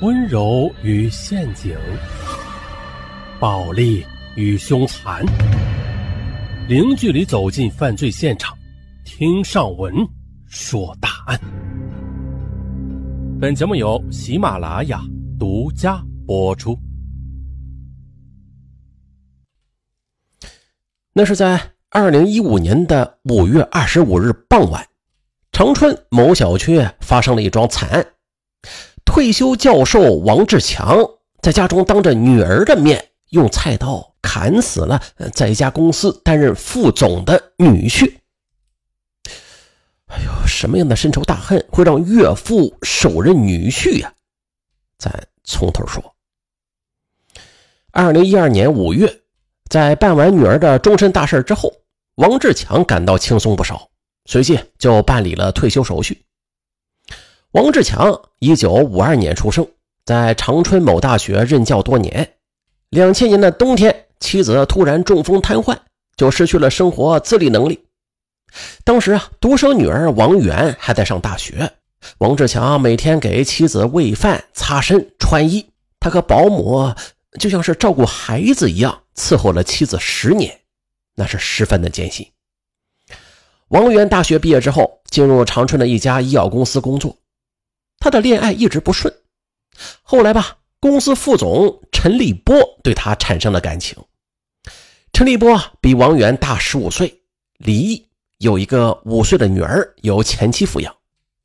温柔与陷阱，暴力与凶残，零距离走进犯罪现场，听上文说大案。本节目由喜马拉雅独家播出。那是在二零一五年的五月二十五日傍晚，长春某小区发生了一桩惨案。退休教授王志强在家中当着女儿的面，用菜刀砍死了在一家公司担任副总的女婿。哎呦，什么样的深仇大恨会让岳父手刃女婿呀？咱从头说。二零一二年五月，在办完女儿的终身大事之后，王志强感到轻松不少，随即就办理了退休手续。王志强，一九五二年出生，在长春某大学任教多年。两千年的冬天，妻子突然中风瘫痪，就失去了生活自理能力。当时啊，独生女儿王媛还在上大学，王志强每天给妻子喂饭、擦身、穿衣，他和保姆就像是照顾孩子一样伺候了妻子十年，那是十分的艰辛。王媛大学毕业之后，进入长春的一家医药公司工作。他的恋爱一直不顺，后来吧，公司副总陈立波对他产生了感情。陈立波比王源大十五岁，离异，有一个五岁的女儿，由前妻抚养。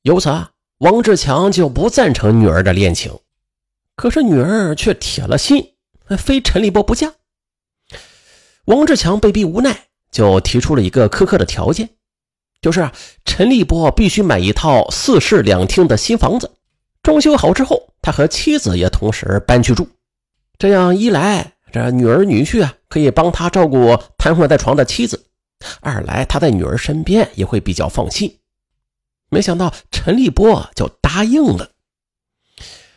由此啊，王志强就不赞成女儿的恋情。可是女儿却铁了心，非陈立波不嫁。王志强被逼无奈，就提出了一个苛刻的条件。就是啊，陈立波必须买一套四室两厅的新房子，装修好之后，他和妻子也同时搬去住。这样一来，这女儿女婿啊可以帮他照顾瘫痪在床的妻子；二来，他在女儿身边也会比较放心。没想到陈立波就答应了。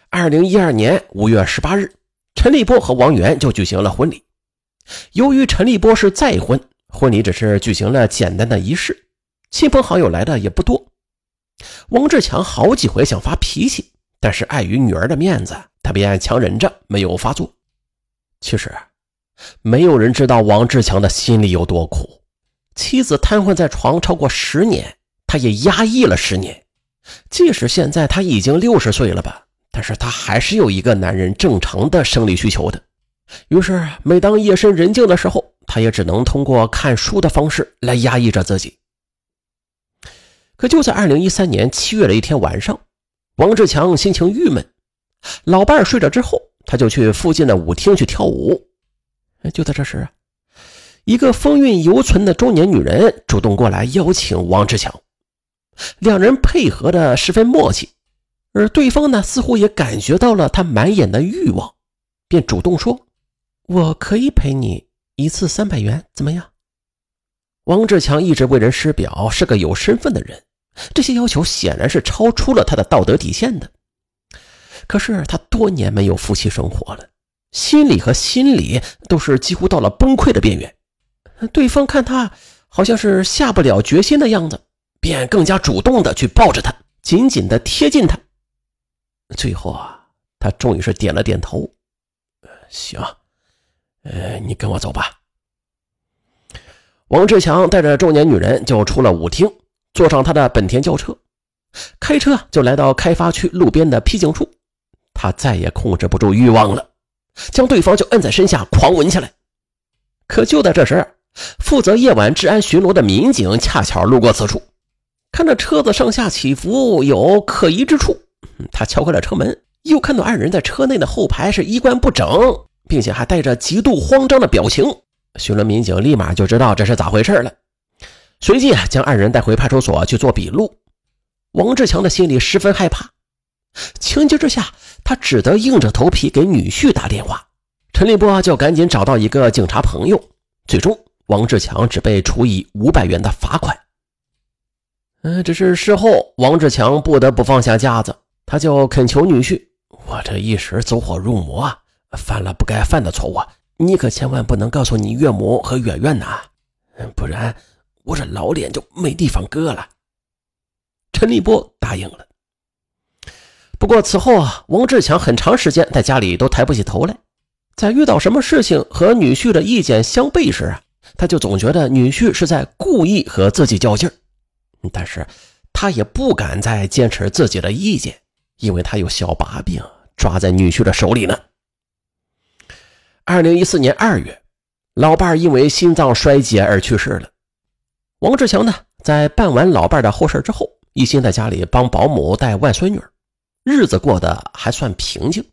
二零一二年五月十八日，陈立波和王源就举行了婚礼。由于陈立波是再婚，婚礼只是举行了简单的仪式。亲朋好友来的也不多，王志强好几回想发脾气，但是碍于女儿的面子，他便强忍着没有发作。其实，没有人知道王志强的心里有多苦。妻子瘫痪在床超过十年，他也压抑了十年。即使现在他已经六十岁了吧，但是他还是有一个男人正常的生理需求的。于是，每当夜深人静的时候，他也只能通过看书的方式来压抑着自己。可就在二零一三年七月的一天晚上，王志强心情郁闷，老伴睡着之后，他就去附近的舞厅去跳舞。就在这时啊，一个风韵犹存的中年女人主动过来邀请王志强，两人配合的十分默契，而对方呢似乎也感觉到了他满眼的欲望，便主动说：“我可以陪你一次三百元，怎么样？”王志强一直为人师表，是个有身份的人。这些要求显然是超出了他的道德底线的。可是他多年没有夫妻生活了，心理和心理都是几乎到了崩溃的边缘。对方看他好像是下不了决心的样子，便更加主动的去抱着他，紧紧的贴近他。最后啊，他终于是点了点头：“行，呃，你跟我走吧。”王志强带着中年女人就出了舞厅。坐上他的本田轿车，开车就来到开发区路边的僻静处。他再也控制不住欲望了，将对方就摁在身下狂吻起来。可就在这时，负责夜晚治安巡逻的民警恰巧路过此处，看着车子上下起伏有可疑之处，他敲开了车门，又看到二人在车内的后排是衣冠不整，并且还带着极度慌张的表情。巡逻民警立马就知道这是咋回事了。随即，将二人带回派出所去做笔录。王志强的心里十分害怕，情急之下，他只得硬着头皮给女婿打电话。陈立波就赶紧找到一个警察朋友。最终，王志强只被处以五百元的罚款。嗯，只是事后，王志强不得不放下架子，他就恳求女婿：“我这一时走火入魔，犯了不该犯的错误，你可千万不能告诉你岳母和媛媛呐，不然……”我这老脸就没地方搁了。陈立波答应了。不过此后啊，王志强很长时间在家里都抬不起头来，在遇到什么事情和女婿的意见相悖时啊，他就总觉得女婿是在故意和自己较劲儿。但是，他也不敢再坚持自己的意见，因为他有小把柄抓在女婿的手里呢。二零一四年二月，老伴因为心脏衰竭而去世了。王志强呢，在办完老伴的后事之后，一心在家里帮保姆带外孙女，日子过得还算平静。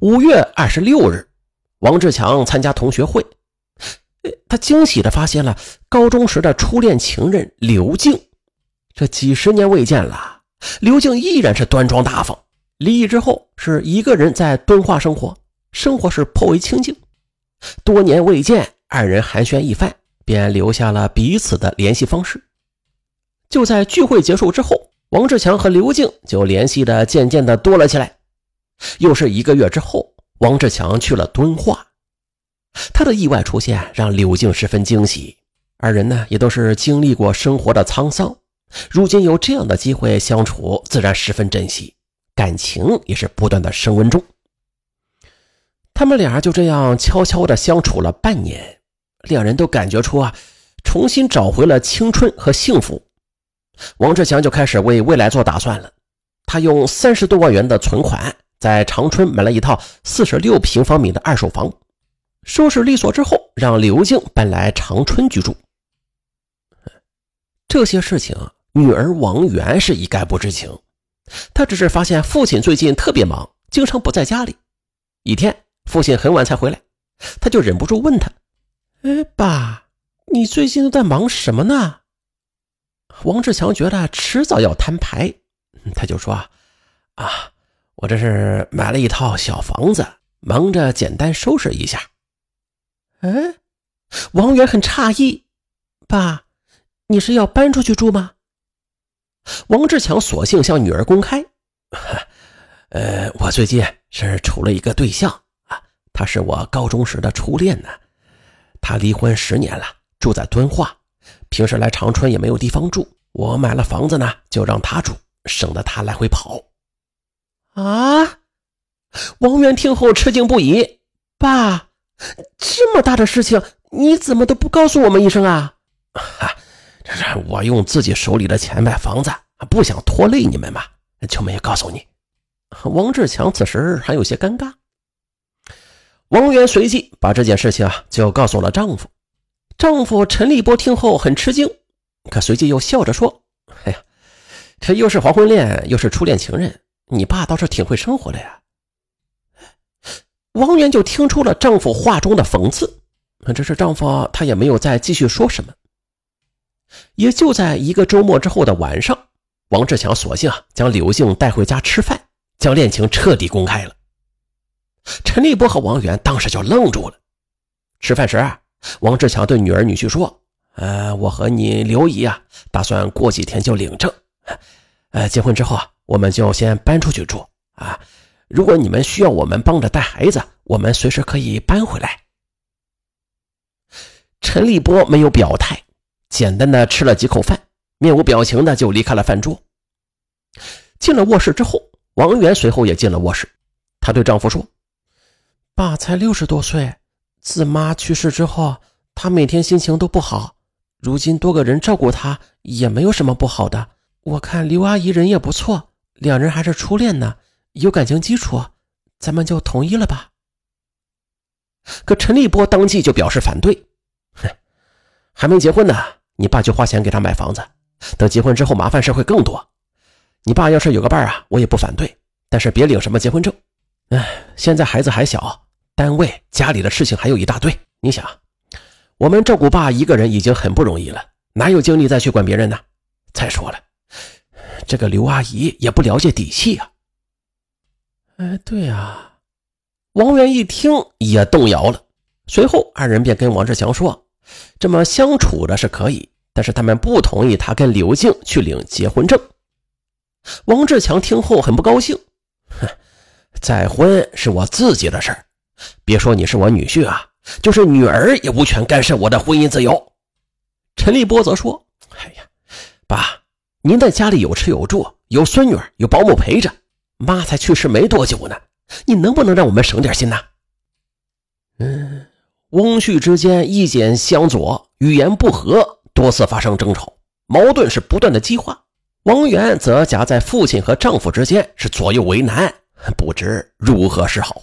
五月二十六日，王志强参加同学会，他惊喜地发现了高中时的初恋情人刘静。这几十年未见了，刘静依然是端庄大方。离异之后，是一个人在敦化生活，生活是颇为清静。多年未见，二人寒暄一番，便留下了彼此的联系方式。就在聚会结束之后，王志强和刘静就联系的渐渐的多了起来。又是一个月之后，王志强去了敦化。他的意外出现让刘静十分惊喜。二人呢，也都是经历过生活的沧桑，如今有这样的机会相处，自然十分珍惜，感情也是不断的升温中。他们俩就这样悄悄的相处了半年，两人都感觉出啊，重新找回了青春和幸福。王志强就开始为未来做打算了，他用三十多万元的存款，在长春买了一套四十六平方米的二手房。收拾利索之后，让刘静搬来长春居住。这些事情，女儿王媛是一概不知情。她只是发现父亲最近特别忙，经常不在家里。一天，父亲很晚才回来，她就忍不住问他：“哎，爸，你最近都在忙什么呢？”王志强觉得迟早要摊牌，他就说：“啊，我这是买了一套小房子，忙着简单收拾一下。”哎，王源很诧异：“爸，你是要搬出去住吗？”王志强索性向女儿公开：“呃，我最近是处了一个对象啊，他是我高中时的初恋呢。他离婚十年了，住在敦化，平时来长春也没有地方住。我买了房子呢，就让他住，省得他来回跑。”啊！王源听后吃惊不已：“爸。”这么大的事情，你怎么都不告诉我们一声啊？哈，这是我用自己手里的钱买房子，不想拖累你们嘛，就没告诉你。王志强此时还有些尴尬。王源随即把这件事情啊就告诉了丈夫。丈夫陈立波听后很吃惊，可随即又笑着说：“哎呀，这又是黄昏恋，又是初恋情人，你爸倒是挺会生活的呀。”王源就听出了丈夫话中的讽刺，这是丈夫他也没有再继续说什么。也就在一个周末之后的晚上，王志强索性啊将刘静带回家吃饭，将恋情彻底公开了。陈立波和王源当时就愣住了。吃饭时，王志强对女儿女婿说：“呃，我和你刘姨啊，打算过几天就领证，呃，结婚之后啊，我们就先搬出去住啊。”如果你们需要我们帮着带孩子，我们随时可以搬回来。陈立波没有表态，简单的吃了几口饭，面无表情的就离开了饭桌。进了卧室之后，王源随后也进了卧室。她对丈夫说：“爸才六十多岁，自妈去世之后，他每天心情都不好。如今多个人照顾他，也没有什么不好的。我看刘阿姨人也不错，两人还是初恋呢。”有感情基础，咱们就同意了吧。可陈立波当即就表示反对，哼，还没结婚呢，你爸就花钱给他买房子，等结婚之后麻烦事会更多。你爸要是有个伴啊，我也不反对，但是别领什么结婚证。哎，现在孩子还小，单位家里的事情还有一大堆。你想，我们照顾爸一个人已经很不容易了，哪有精力再去管别人呢？再说了，这个刘阿姨也不了解底细啊。哎，对啊，王源一听也动摇了。随后，二人便跟王志强说：“这么相处的是可以，但是他们不同意他跟刘静去领结婚证。”王志强听后很不高兴：“哼，再婚是我自己的事儿，别说你是我女婿啊，就是女儿也无权干涉我的婚姻自由。”陈立波则说：“哎呀，爸，您在家里有吃有住，有孙女，有保姆陪着，妈才去世没多久呢，你能不能让我们省点心呢？嗯，翁婿之间意见相左，语言不合，多次发生争吵，矛盾是不断的激化。王元则夹在父亲和丈夫之间，是左右为难，不知如何是好。